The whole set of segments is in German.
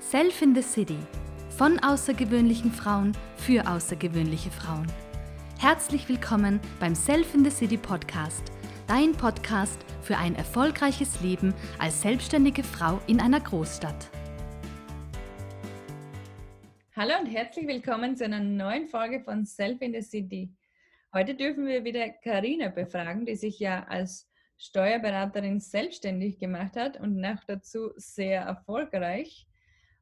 Self in the City. Von außergewöhnlichen Frauen für außergewöhnliche Frauen. Herzlich willkommen beim Self in the City Podcast, dein Podcast für ein erfolgreiches Leben als selbstständige Frau in einer Großstadt. Hallo und herzlich willkommen zu einer neuen Folge von Self in the City. Heute dürfen wir wieder Karina befragen, die sich ja als Steuerberaterin selbstständig gemacht hat und nach dazu sehr erfolgreich.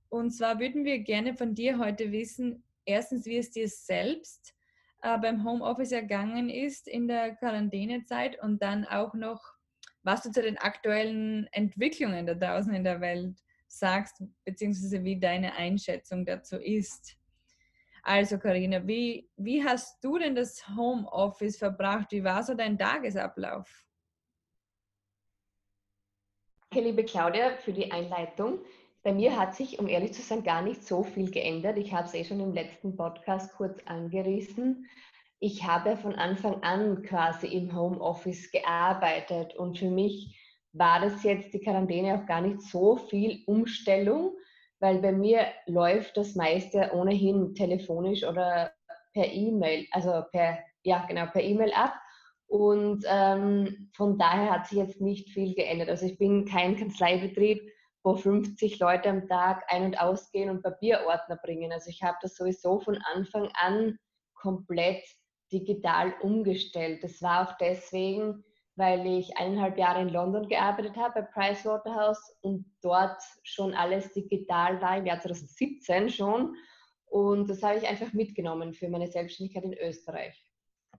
Und zwar würden wir gerne von dir heute wissen, erstens, wie es dir selbst äh, beim Homeoffice ergangen ist in der Quarantänezeit und dann auch noch, was du zu den aktuellen Entwicklungen da draußen in der Welt sagst, beziehungsweise wie deine Einschätzung dazu ist. Also Karina, wie, wie hast du denn das Homeoffice verbracht? Wie war so dein Tagesablauf? Danke, liebe Claudia, für die Einleitung. Bei mir hat sich, um ehrlich zu sein, gar nicht so viel geändert. Ich habe es eh schon im letzten Podcast kurz angerissen. Ich habe von Anfang an quasi im Homeoffice gearbeitet und für mich war das jetzt die Quarantäne auch gar nicht so viel Umstellung, weil bei mir läuft das meiste ohnehin telefonisch oder per E-Mail, also per, ja genau, per E-Mail ab. Und ähm, von daher hat sich jetzt nicht viel geändert. Also ich bin kein Kanzleibetrieb, wo 50 Leute am Tag ein- und ausgehen und Papierordner bringen. Also ich habe das sowieso von Anfang an komplett digital umgestellt. Das war auch deswegen, weil ich eineinhalb Jahre in London gearbeitet habe bei Pricewaterhouse und dort schon alles digital war, im Jahr 2017 schon. Und das habe ich einfach mitgenommen für meine Selbstständigkeit in Österreich.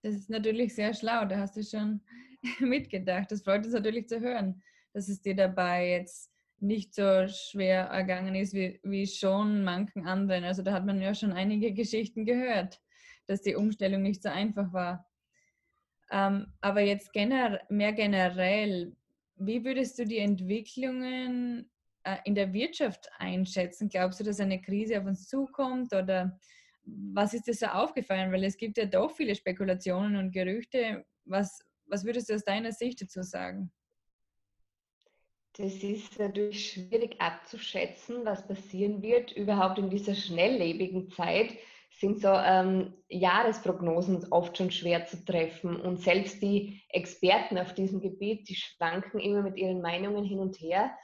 Das ist natürlich sehr schlau, da hast du schon mitgedacht. Das freut uns natürlich zu hören, dass es dir dabei jetzt nicht so schwer ergangen ist wie, wie schon manchen anderen. Also da hat man ja schon einige Geschichten gehört, dass die Umstellung nicht so einfach war. Ähm, aber jetzt gener mehr generell, wie würdest du die Entwicklungen äh, in der Wirtschaft einschätzen? Glaubst du, dass eine Krise auf uns zukommt oder was ist dir so aufgefallen? Weil es gibt ja doch viele Spekulationen und Gerüchte. Was, was würdest du aus deiner Sicht dazu sagen? Das ist natürlich schwierig abzuschätzen, was passieren wird, überhaupt in dieser schnelllebigen Zeit sind so ähm, Jahresprognosen oft schon schwer zu treffen. Und selbst die Experten auf diesem Gebiet, die schwanken immer mit ihren Meinungen hin und her.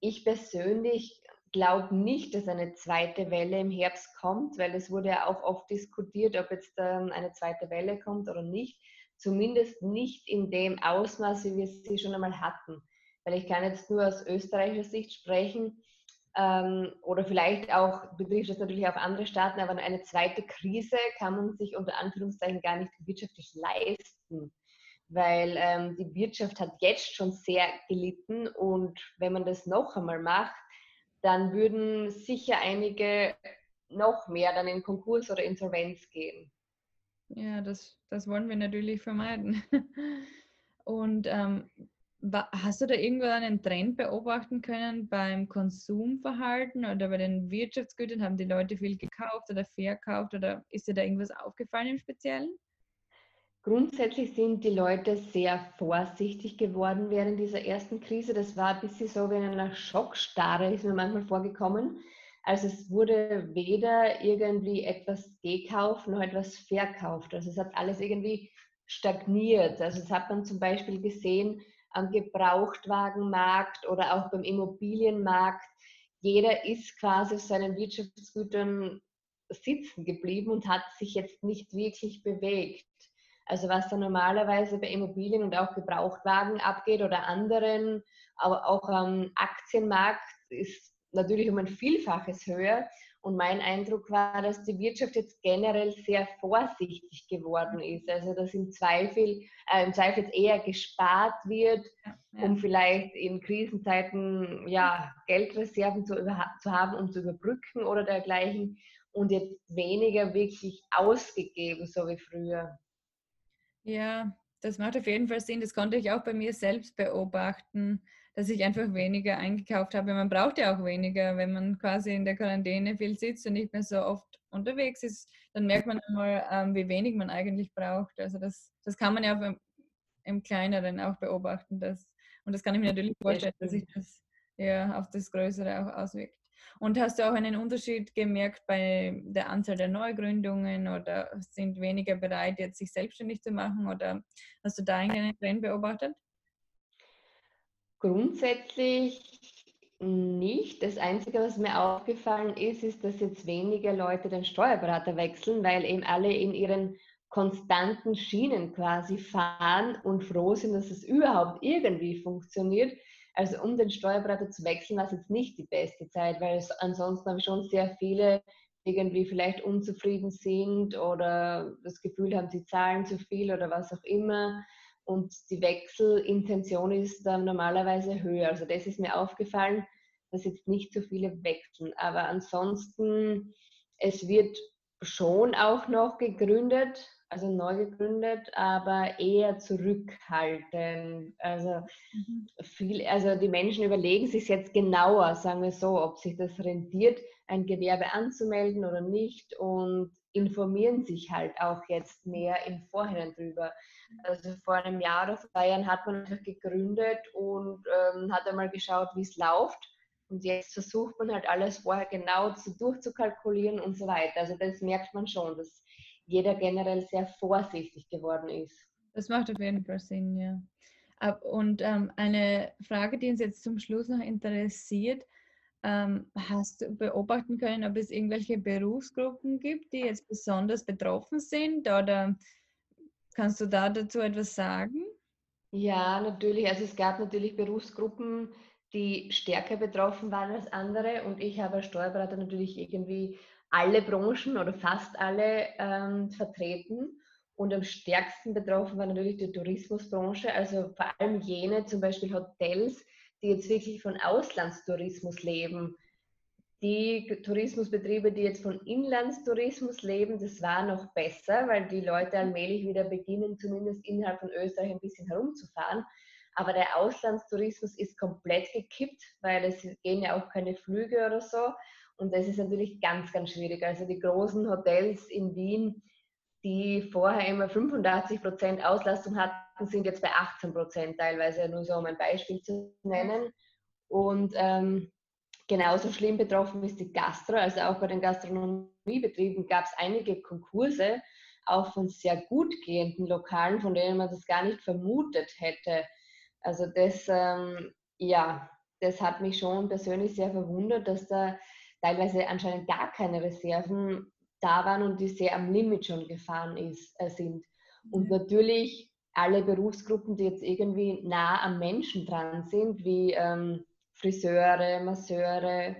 Ich persönlich glaube nicht, dass eine zweite Welle im Herbst kommt, weil es wurde ja auch oft diskutiert, ob jetzt ähm, eine zweite Welle kommt oder nicht. Zumindest nicht in dem Ausmaß, wie wir sie schon einmal hatten. Weil ich kann jetzt nur aus österreichischer Sicht sprechen ähm, oder vielleicht auch betrifft das natürlich auf andere Staaten, aber eine zweite Krise kann man sich unter Anführungszeichen gar nicht wirtschaftlich leisten, weil ähm, die Wirtschaft hat jetzt schon sehr gelitten und wenn man das noch einmal macht, dann würden sicher einige noch mehr dann in Konkurs oder Insolvenz gehen. Ja, das, das wollen wir natürlich vermeiden. Und ähm, Hast du da irgendwo einen Trend beobachten können beim Konsumverhalten oder bei den Wirtschaftsgütern? Haben die Leute viel gekauft oder verkauft oder ist dir da irgendwas aufgefallen im Speziellen? Grundsätzlich sind die Leute sehr vorsichtig geworden während dieser ersten Krise. Das war ein bisschen so wie in einer Schockstarre, ist mir manchmal vorgekommen. Also es wurde weder irgendwie etwas gekauft noch etwas verkauft. Also es hat alles irgendwie stagniert. Also das hat man zum Beispiel gesehen, am Gebrauchtwagenmarkt oder auch beim Immobilienmarkt. Jeder ist quasi auf seinen Wirtschaftsgütern sitzen geblieben und hat sich jetzt nicht wirklich bewegt. Also was da normalerweise bei Immobilien und auch Gebrauchtwagen abgeht oder anderen, aber auch am Aktienmarkt ist natürlich um ein Vielfaches höher. Und mein Eindruck war, dass die Wirtschaft jetzt generell sehr vorsichtig geworden ist. Also dass im Zweifel, äh, im Zweifel jetzt eher gespart wird, ja. um vielleicht in Krisenzeiten ja, Geldreserven zu, zu haben, um zu überbrücken oder dergleichen. Und jetzt weniger wirklich ausgegeben, so wie früher. Ja, das macht auf jeden Fall Sinn. Das konnte ich auch bei mir selbst beobachten dass ich einfach weniger eingekauft habe. Man braucht ja auch weniger, wenn man quasi in der Quarantäne viel sitzt und nicht mehr so oft unterwegs ist, dann merkt man einmal, ähm, wie wenig man eigentlich braucht. Also das, das kann man ja auch im, im Kleineren auch beobachten. Dass, und das kann ich mir natürlich vorstellen, dass sich das ja, auf das Größere auch auswirkt. Und hast du auch einen Unterschied gemerkt bei der Anzahl der Neugründungen oder sind weniger bereit, jetzt sich selbstständig zu machen oder hast du da einen Trend beobachtet? Grundsätzlich nicht. Das Einzige, was mir aufgefallen ist, ist, dass jetzt weniger Leute den Steuerberater wechseln, weil eben alle in ihren konstanten Schienen quasi fahren und froh sind, dass es überhaupt irgendwie funktioniert. Also um den Steuerberater zu wechseln, war es jetzt nicht die beste Zeit, weil es, ansonsten habe ich schon sehr viele irgendwie vielleicht unzufrieden sind oder das Gefühl haben, sie zahlen zu viel oder was auch immer. Und die Wechselintention ist dann normalerweise höher. Also das ist mir aufgefallen, dass jetzt nicht so viele wechseln. Aber ansonsten, es wird schon auch noch gegründet, also neu gegründet, aber eher zurückhaltend. Also mhm. viel, also die Menschen überlegen sich jetzt genauer, sagen wir so, ob sich das rentiert, ein Gewerbe anzumelden oder nicht und informieren sich halt auch jetzt mehr im Vorhinein drüber. Also vor einem Jahr oder zwei Jahren hat man einfach gegründet und ähm, hat einmal geschaut, wie es läuft. Und jetzt versucht man halt alles vorher genau zu, durchzukalkulieren und so weiter. Also das merkt man schon, dass jeder generell sehr vorsichtig geworden ist. Das macht auf jeden Fall Sinn, ja. Und ähm, eine Frage, die uns jetzt zum Schluss noch interessiert, ähm, hast du beobachten können, ob es irgendwelche Berufsgruppen gibt, die jetzt besonders betroffen sind? Oder kannst du da dazu etwas sagen? Ja, natürlich. Also es gab natürlich Berufsgruppen, die stärker betroffen waren als andere. Und ich habe als Steuerberater natürlich irgendwie alle Branchen oder fast alle ähm, vertreten. Und am stärksten betroffen war natürlich die Tourismusbranche, also vor allem jene, zum Beispiel Hotels, die jetzt wirklich von Auslandstourismus leben. Die Tourismusbetriebe, die jetzt von Inlandstourismus leben, das war noch besser, weil die Leute allmählich wieder beginnen, zumindest innerhalb von Österreich ein bisschen herumzufahren. Aber der Auslandstourismus ist komplett gekippt, weil es gehen ja auch keine Flüge oder so. Und das ist natürlich ganz, ganz schwierig. Also die großen Hotels in Wien, die vorher immer 85 Prozent Auslastung hatten, sind jetzt bei 18 Prozent teilweise, nur so um ein Beispiel zu nennen. Und ähm, genauso schlimm betroffen ist die Gastro. Also auch bei den Gastronomiebetrieben gab es einige Konkurse, auch von sehr gut gehenden Lokalen, von denen man das gar nicht vermutet hätte. Also das, ähm, ja, das hat mich schon persönlich sehr verwundert, dass da teilweise anscheinend gar keine Reserven da waren und die sehr am Limit schon gefahren ist, äh, sind. Und mhm. natürlich alle Berufsgruppen, die jetzt irgendwie nah am Menschen dran sind, wie ähm, Friseure, Masseure,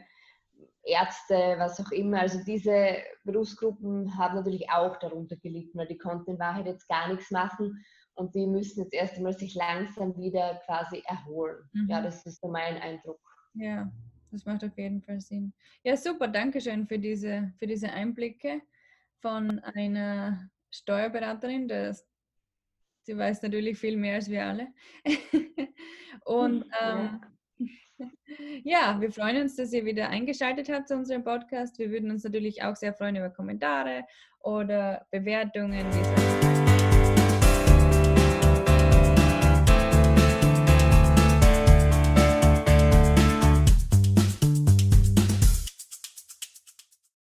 Ärzte, was auch immer. Also diese Berufsgruppen haben natürlich auch darunter gelitten, weil die konnten in Wahrheit jetzt gar nichts machen und die müssen jetzt erst einmal sich langsam wieder quasi erholen. Mhm. Ja, das ist so mein Eindruck. Ja, das macht auf jeden Fall Sinn. Ja, super, danke schön für diese, für diese Einblicke von einer Steuerberaterin. Das, sie weiß natürlich viel mehr als wir alle. Und ähm, ja. wir freuen uns, dass ihr wieder eingeschaltet habt zu unserem Podcast. Wir würden uns natürlich auch sehr freuen über Kommentare oder Bewertungen.